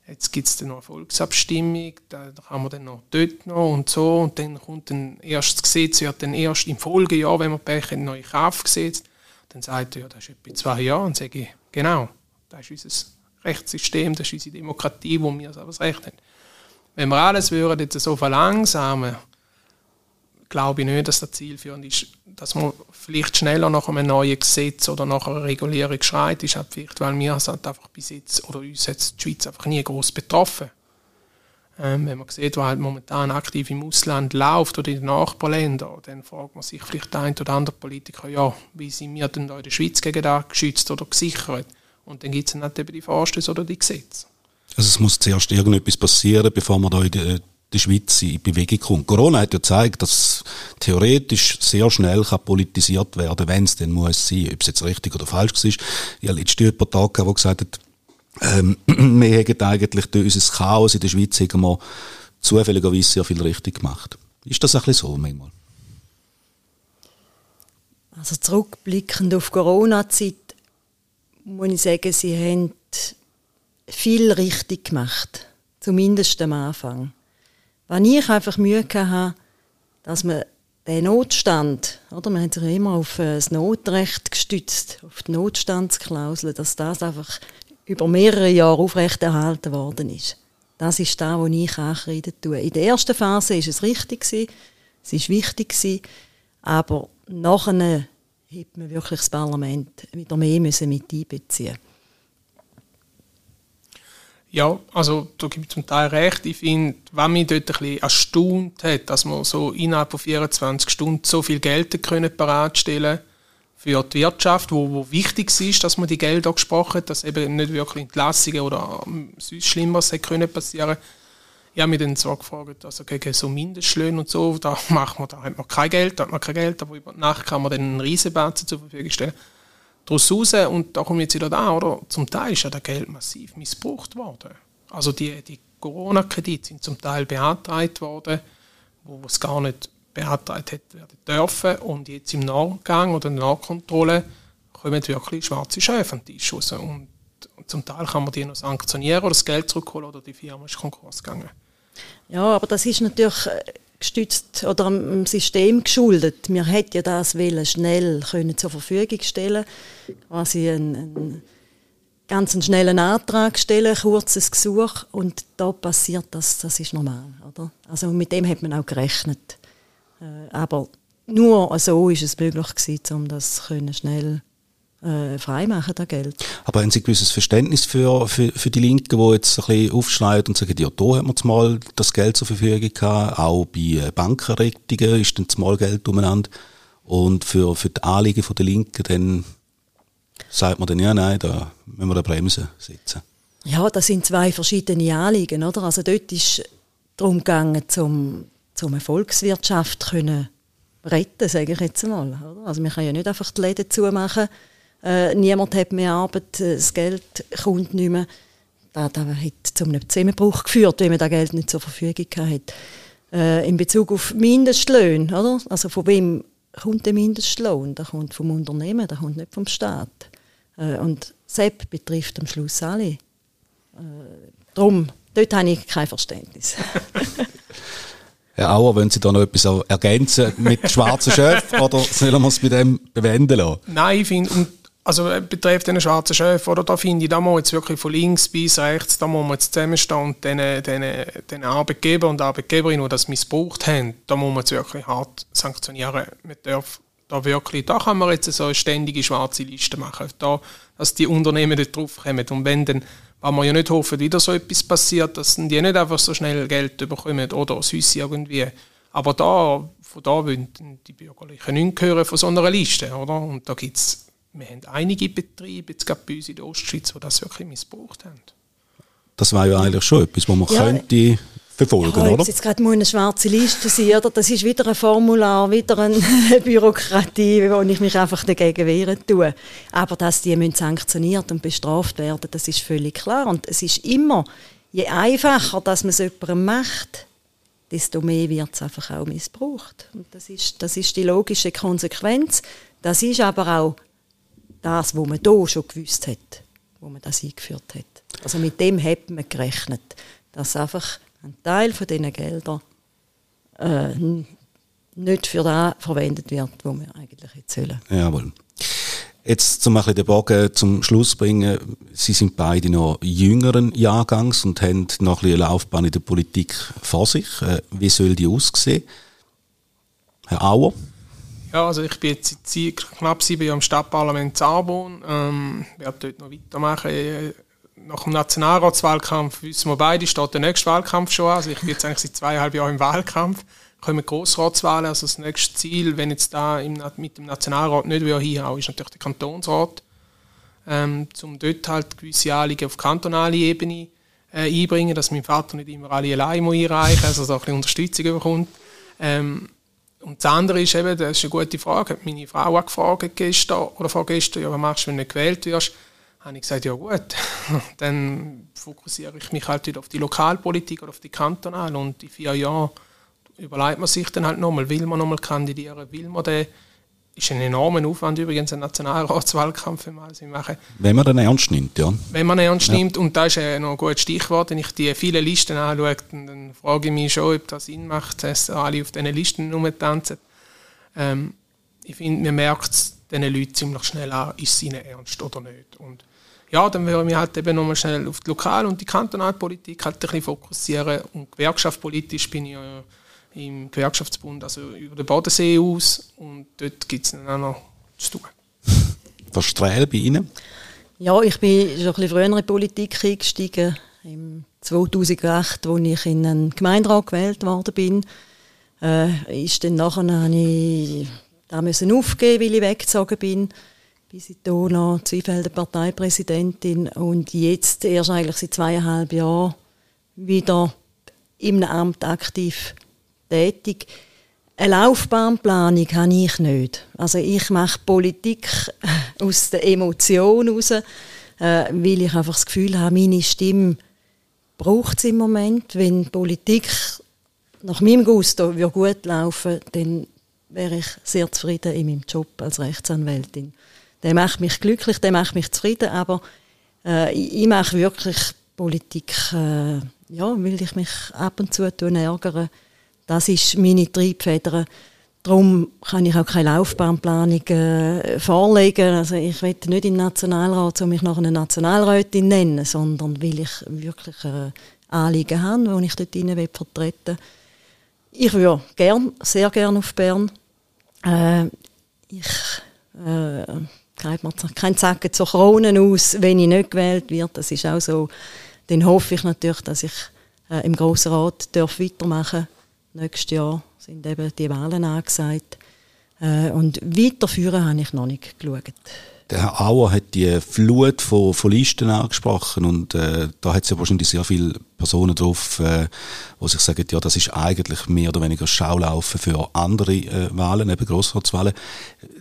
jetzt gibt es dann noch eine Volksabstimmung, da, kann man dann noch dort noch und so und dann kommt dann erst das Gesetz, wird dann erst im Folgejahr, wenn man Pech hat, neu Kraft gesetzt. Dann sagt er, ja, das ist etwa zwei Jahre und sage ich, genau, das ist unser Rechtssystem, das ist unsere Demokratie, wo wir das Recht haben. Wenn wir alles würden jetzt so verlangsamen, glaube ich nicht, dass das zielführend ist, dass man vielleicht schneller nach einem neuen Gesetz oder nach einer Regulierung schreit, ist halt vielleicht, weil wir halt einfach bis jetzt, oder uns jetzt die Schweiz einfach nie groß betroffen. Ähm, wenn man sieht, was halt momentan aktiv im Ausland läuft oder in den Nachbarländern, dann fragt man sich vielleicht ein oder andere Politiker, ja, wie sind wir denn da in der Schweiz gegen das geschützt oder gesichert? Und dann gibt es dann halt eben die Vorstöße oder die Gesetze. Also es muss zuerst irgendetwas passieren, bevor man da in die, die Schweiz in Bewegung kommt. Corona hat ja gezeigt, dass theoretisch sehr schnell kann politisiert werden wenn es denn muss sein. Ob es jetzt richtig oder falsch ist. Ich habe letztens jemanden da der gesagt hat, ähm, wir haben eigentlich durch unser Chaos in der Schweiz haben zufälligerweise sehr viel richtig gemacht. Ist das ein bisschen so manchmal? Also zurückblickend auf Corona-Zeit muss ich sagen, sie haben viel richtig gemacht. Zumindest am Anfang. Wenn ich einfach Mühe hatte, dass man den Notstand, oder, man hat sich immer auf das Notrecht gestützt, auf die Notstandsklausel, dass das einfach über mehrere Jahre aufrechterhalten worden ist. Das ist da, wo ich ankreiden tue. In der ersten Phase ist es richtig es ist wichtig aber nachher hätte man wirklich das Parlament wieder mehr müssen mit einbeziehen ja, also da gibt es zum Teil recht. Ich finde, wenn mich dort ein bisschen erstaunt hat, dass man so innerhalb von 24 Stunden so viel Geld können bereitstellen für die Wirtschaft, wo, wo wichtig ist, dass man die Gelder gesprochen hat, dass eben nicht wirklich Entlassungen oder ähm, sonst Schlimmeres können passieren. Ich habe mich dann zwar gefragt, also gegen so Mindestlöhne und so, da macht man, da hat man kein Geld, da hat man kein Geld, aber über Nacht kann man dann einen Riesenbatzen zur Verfügung stellen. Daraus raus, und da komme ich jetzt wieder da, oder? Zum Teil ist ja das Geld massiv missbraucht worden. Also die, die Corona-Kredite sind zum Teil beantragt worden, wo es gar nicht beantragt hätte werden dürfen. Und jetzt im Nachgang oder in der Nachkontrolle kommen wirklich schwarze Schäfe an den Tisch raus. Und, und zum Teil kann man die noch sanktionieren oder das Geld zurückholen oder die Firma ist Konkurs gegangen. Ja, aber das ist natürlich äh, gestützt oder am System geschuldet. Wir hätten ja das schnell können zur Verfügung stellen quasi einen, einen ganz schnellen Antrag stellen, kurzes Gesuch und da passiert das, das ist normal, oder? Also mit dem hat man auch gerechnet. Äh, aber nur so ist es möglich gewesen, um das können schnell äh, freimachen, das Geld. Aber haben Sie ein gewisses Verständnis für, für, für die Linken, die jetzt ein bisschen aufschneiden und sagen, ja, da hat man mal das Geld zur Verfügung gehabt, auch bei äh, Bankenrettungen ist dann mal Geld umeinander und für, für die Anliegen der Linken dann sagt man dann, ja, nein, da müssen wir eine Bremse setzen. Ja, das sind zwei verschiedene Anliegen, oder? Also dort ist darum gegangen, zum um eine Volkswirtschaft können retten, sage ich jetzt mal. Oder? Also wir können ja nicht einfach die Läden zumachen, äh, niemand hat mehr Arbeit, äh, das Geld kommt nicht mehr. Das, das hat zu einem Zusammenbruch geführt, wenn man das Geld nicht zur Verfügung hat. Äh, in Bezug auf Mindestlöhne, oder? Also von wem kommt der Mindestlohn? Der kommt vom Unternehmen, der kommt nicht vom Staat. Äh, und SEP betrifft am Schluss alle. Äh, darum, dort habe ich kein Verständnis. Herr Auer, wollen Sie da noch etwas ergänzen mit schwarzen Chef oder sollen wir es bei dem bewenden lassen? Nein, ich finde, also äh, betrifft den schwarzen Chef, oder da finde ich, da muss jetzt wirklich von links bis rechts, da muss man jetzt zusammenstehen und den, den, den Arbeitgeber und Arbeitgeberinnen, die das missbraucht haben, da muss man jetzt wirklich hart sanktionieren. Man darf da wirklich, da kann man jetzt so eine ständige schwarze Liste machen, da, dass die Unternehmen dort draufkommen. Und wenn dann weil wir ja nicht hoffen, wieder so etwas passiert, dass die nicht einfach so schnell Geld bekommen oder sonst irgendwie Aber da, von da wollen die Bürgerlichen nicht hören von so einer Liste. Oder? Und da gibt's, wir haben einige Betriebe, jetzt gerade bei uns in der Ostschweiz, die das wirklich missbraucht haben. Das wäre ja eigentlich schon etwas, was man ja, könnte verfolgen, ja, oder? jetzt gerade mal eine schwarze Liste sein, oder? Das ist wieder ein Formular, wieder eine Bürokratie, wo ich mich einfach dagegen wehren tue. Aber dass die müssen sanktioniert und bestraft werden, das ist völlig klar. Und es ist immer, je einfacher, dass man es jemandem macht, desto mehr wird es einfach auch missbraucht. Und das ist, das ist die logische Konsequenz. Das ist aber auch das, was man hier schon gewusst hat, wo man das eingeführt hat. Also mit dem hat man gerechnet, dass einfach ein Teil von diesen Geldern äh, nicht für das verwendet wird, wo wir eigentlich jetzt sollen. Jawohl. Jetzt zum den Bogen zum Schluss bringen. Sie sind beide noch jüngeren Jahrgangs und haben noch ein eine Laufbahn in der Politik vor sich. Äh, wie soll die aussehen? Herr Auer? Ja, also ich bin jetzt seit knapp sieben Jahren im Stadtparlament Zarbon. Ähm, werde dort noch weitermachen nach dem Nationalratswahlkampf wissen wir beide, steht der nächste Wahlkampf schon an. Also ich bin jetzt eigentlich seit zweieinhalb Jahren im Wahlkampf. Kommen Grossratswahlen, also das nächste Ziel, wenn jetzt da im, mit dem Nationalrat nicht wieder hinhauen, ist natürlich der Kantonsrat. Ähm, um dort halt gewisse Anliegen auf kantonaler Ebene äh, einbringen, dass mein Vater nicht immer alle allein einreichen muss, also so ein bisschen Unterstützung bekommt. Ähm, und das andere ist eben, das ist eine gute Frage, hat meine Frau auch gefragt gestern oder vorgestern, ja, was machst du, wenn du nicht gewählt wirst? habe ich gesagt, ja gut, dann fokussiere ich mich halt wieder auf die Lokalpolitik oder auf die Kantonal und in vier Jahren überlegt man sich dann halt nochmal, will man nochmal kandidieren, will man den, ist ein enormer Aufwand übrigens, ein Nationalratswahlkampf, wenn man machen. Wenn man den ernst nimmt, ja. Wenn man ihn ernst ja. nimmt, und da ist noch ein gutes Stichwort, wenn ich die vielen Listen anschaue, dann frage ich mich schon, ob das Sinn macht, dass alle auf diesen Listen rumtanzen. Ähm, ich finde, man merkt es diesen Leuten ziemlich schnell an, ist es ihnen ernst oder nicht. Und ja, dann würden wir halt eben nochmal schnell auf die Lokal- und die Kantonalpolitik halt ein bisschen fokussieren. Und gewerkschaftspolitisch bin ich ja im Gewerkschaftsbund, also über den Bodensee aus. Und dort gibt es dann auch noch zu tun. Was Strehl bei Ihnen? Ja, ich bin schon ein bisschen früher in die Politik eingestiegen. Im 2008, als ich in einen Gemeinderat gewählt worden bin, äh, ist dann nachher, habe ich da müssen aufgeben, weil ich weggezogen bin bis ich hier noch Zweifelder Parteipräsidentin und jetzt erst eigentlich seit zweieinhalb Jahren wieder im Amt aktiv tätig. Eine Laufbahnplanung habe ich nicht. Also ich mache Politik aus der Emotion heraus, äh, weil ich einfach das Gefühl habe, meine Stimme braucht es im Moment. Wenn Politik nach meinem Gusto gut laufen dann wäre ich sehr zufrieden in meinem Job als Rechtsanwältin der macht mich glücklich, der macht mich zufrieden, aber äh, ich, ich mache wirklich Politik, äh, ja, weil ich mich ab und zu ärgere. Das ist meine Triebfeder. Darum kann ich auch keine Laufbahnplanung äh, vorlegen. Also ich will nicht den Nationalrat, um mich nach einer Nationalrätin nennen, sondern weil ich wirklich äh, Anliegen habe, die ich dort rein vertreten will. Ich würde gern, sehr gerne auf Bern. Äh, ich äh, treibt man kein Zacken zu Kronen aus, wenn ich nicht gewählt werde. Das ist auch so. Dann hoffe ich natürlich, dass ich äh, im Grossen Rat weitermachen darf. Nächstes Jahr sind eben die Wahlen angesagt. Äh, und weiterführen habe ich noch nicht geschaut. Der Herr Auer hat die Flut von, von Listen angesprochen und äh, da hat es ja wahrscheinlich sehr viele Personen drauf, äh, wo sich sagen, ja, das ist eigentlich mehr oder weniger Schaulaufen für andere äh, Wahlen, eben Grossratswahlen.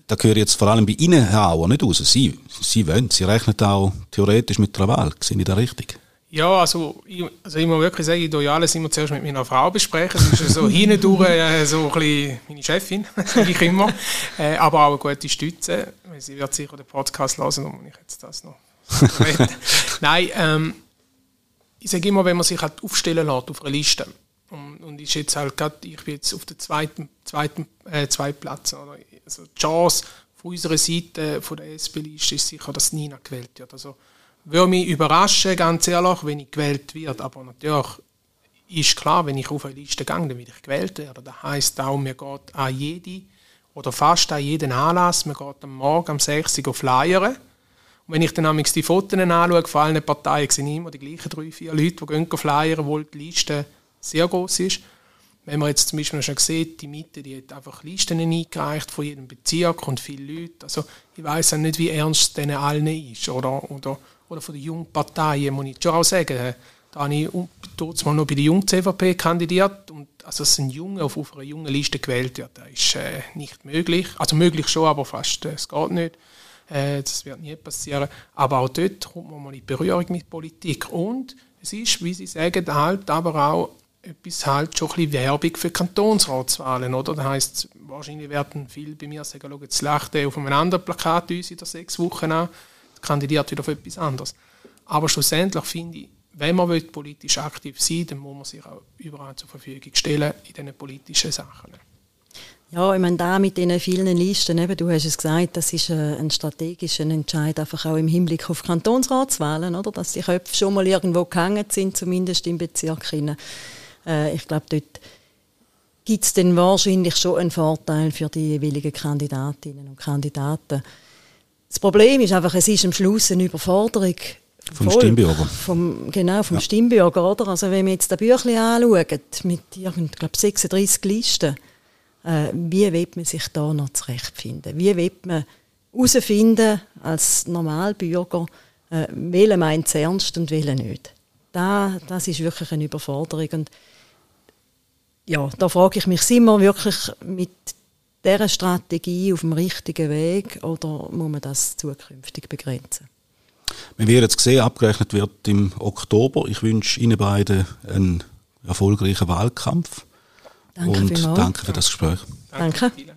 Da gehöre jetzt vor allem bei Ihnen, Herr Auer, nicht raus. Sie, Sie wollen, Sie rechnen auch theoretisch mit der Wahl. Sehe ich da richtig? Ja, also ich, also ich muss wirklich sagen, ich tue alles immer zuerst mit meiner Frau besprechen. Das ist so hindurch äh, so ein bisschen meine Chefin, sage ich immer. Äh, aber auch eine gute Stütze. Sie wird sicher den Podcast hören, um ich jetzt das noch Nein, ähm, ich sage immer, wenn man sich halt aufstellen lässt auf einer Liste, und, und ist jetzt halt grad, ich bin jetzt auf der zweiten, zweiten, äh, zweiten Platz. Oder? Also die Chance von unserer Seite, von der SP-Liste, ist sicher, dass Nina gewählt wird. Also, würde mich überraschen, ganz ehrlich, wenn ich gewählt werde. Aber natürlich ist klar, wenn ich auf eine Liste gehe, dann werde ich gewählt werden. Das heisst auch, mir geht an jede oder fast an jeden Anlass, man geht am Morgen um 6 Uhr flyern. Und wenn ich dann die Fotos anschaue von allen Parteien, ich immer die gleichen drei, vier Leute, die gehen flyern, obwohl die Liste sehr groß ist. wenn man jetzt zum Beispiel schon sieht, die Mitte, die hat einfach Listen eingereicht von jedem Bezirk und viele Leute. Also ich weiß auch nicht, wie ernst denen allen ist. Oder, oder, oder von den jungen Parteien muss ich schon auch sagen, da habe ich dort mal noch bei der jungen CVP kandidiert und also dass ein Junge auf, auf einer jungen Liste gewählt wird, das ist äh, nicht möglich. Also möglich schon, aber fast, äh, es geht nicht. Äh, das wird nie passieren. Aber auch dort kommt man mal in Berührung mit Politik. Und es ist, wie Sie sagen, halt aber auch etwas halt schon ein bisschen Werbung für Kantonsratswahlen, oder? Das heisst, wahrscheinlich werden viele bei mir sagen, schau, jetzt lacht er auf einem anderen Plakat uns in der sechs Wochen an, kandidiert wieder für etwas anderes. Aber schlussendlich finde ich, wenn man politisch aktiv sein will, dann muss man sich auch überall zur Verfügung stellen in diesen politischen Sachen. Ja, ich meine, da mit diesen vielen Listen, eben, du hast es gesagt, das ist äh, ein strategischer Entscheid, einfach auch im Hinblick auf Kantonsratswahlen, oder? dass die Köpfe schon mal irgendwo gehangen sind, zumindest im Bezirk. Äh, ich glaube, dort gibt es dann wahrscheinlich schon einen Vorteil für die jeweiligen Kandidatinnen und Kandidaten. Das Problem ist einfach, es ist am Schluss eine Überforderung vom Voll, Stimmbürger. Vom, genau, vom ja. Stimmbürger, oder? Also wenn wir jetzt das Büchlein anschauen, mit ich glaube 36 Listen, äh, wie wird man sich da noch zurechtfinden? Wie wird man herausfinden, als Normalbürger, äh, welcher meint es ernst und welcher nicht? Da, das ist wirklich eine Überforderung. Und ja, da frage ich mich, sind wir wirklich mit dieser Strategie auf dem richtigen Weg oder muss man das zukünftig begrenzen? Wir werden jetzt sehen, abgerechnet wird im Oktober. Ich wünsche Ihnen beiden einen erfolgreichen Wahlkampf. Danke und vielmals. danke für das Gespräch. Danke. danke.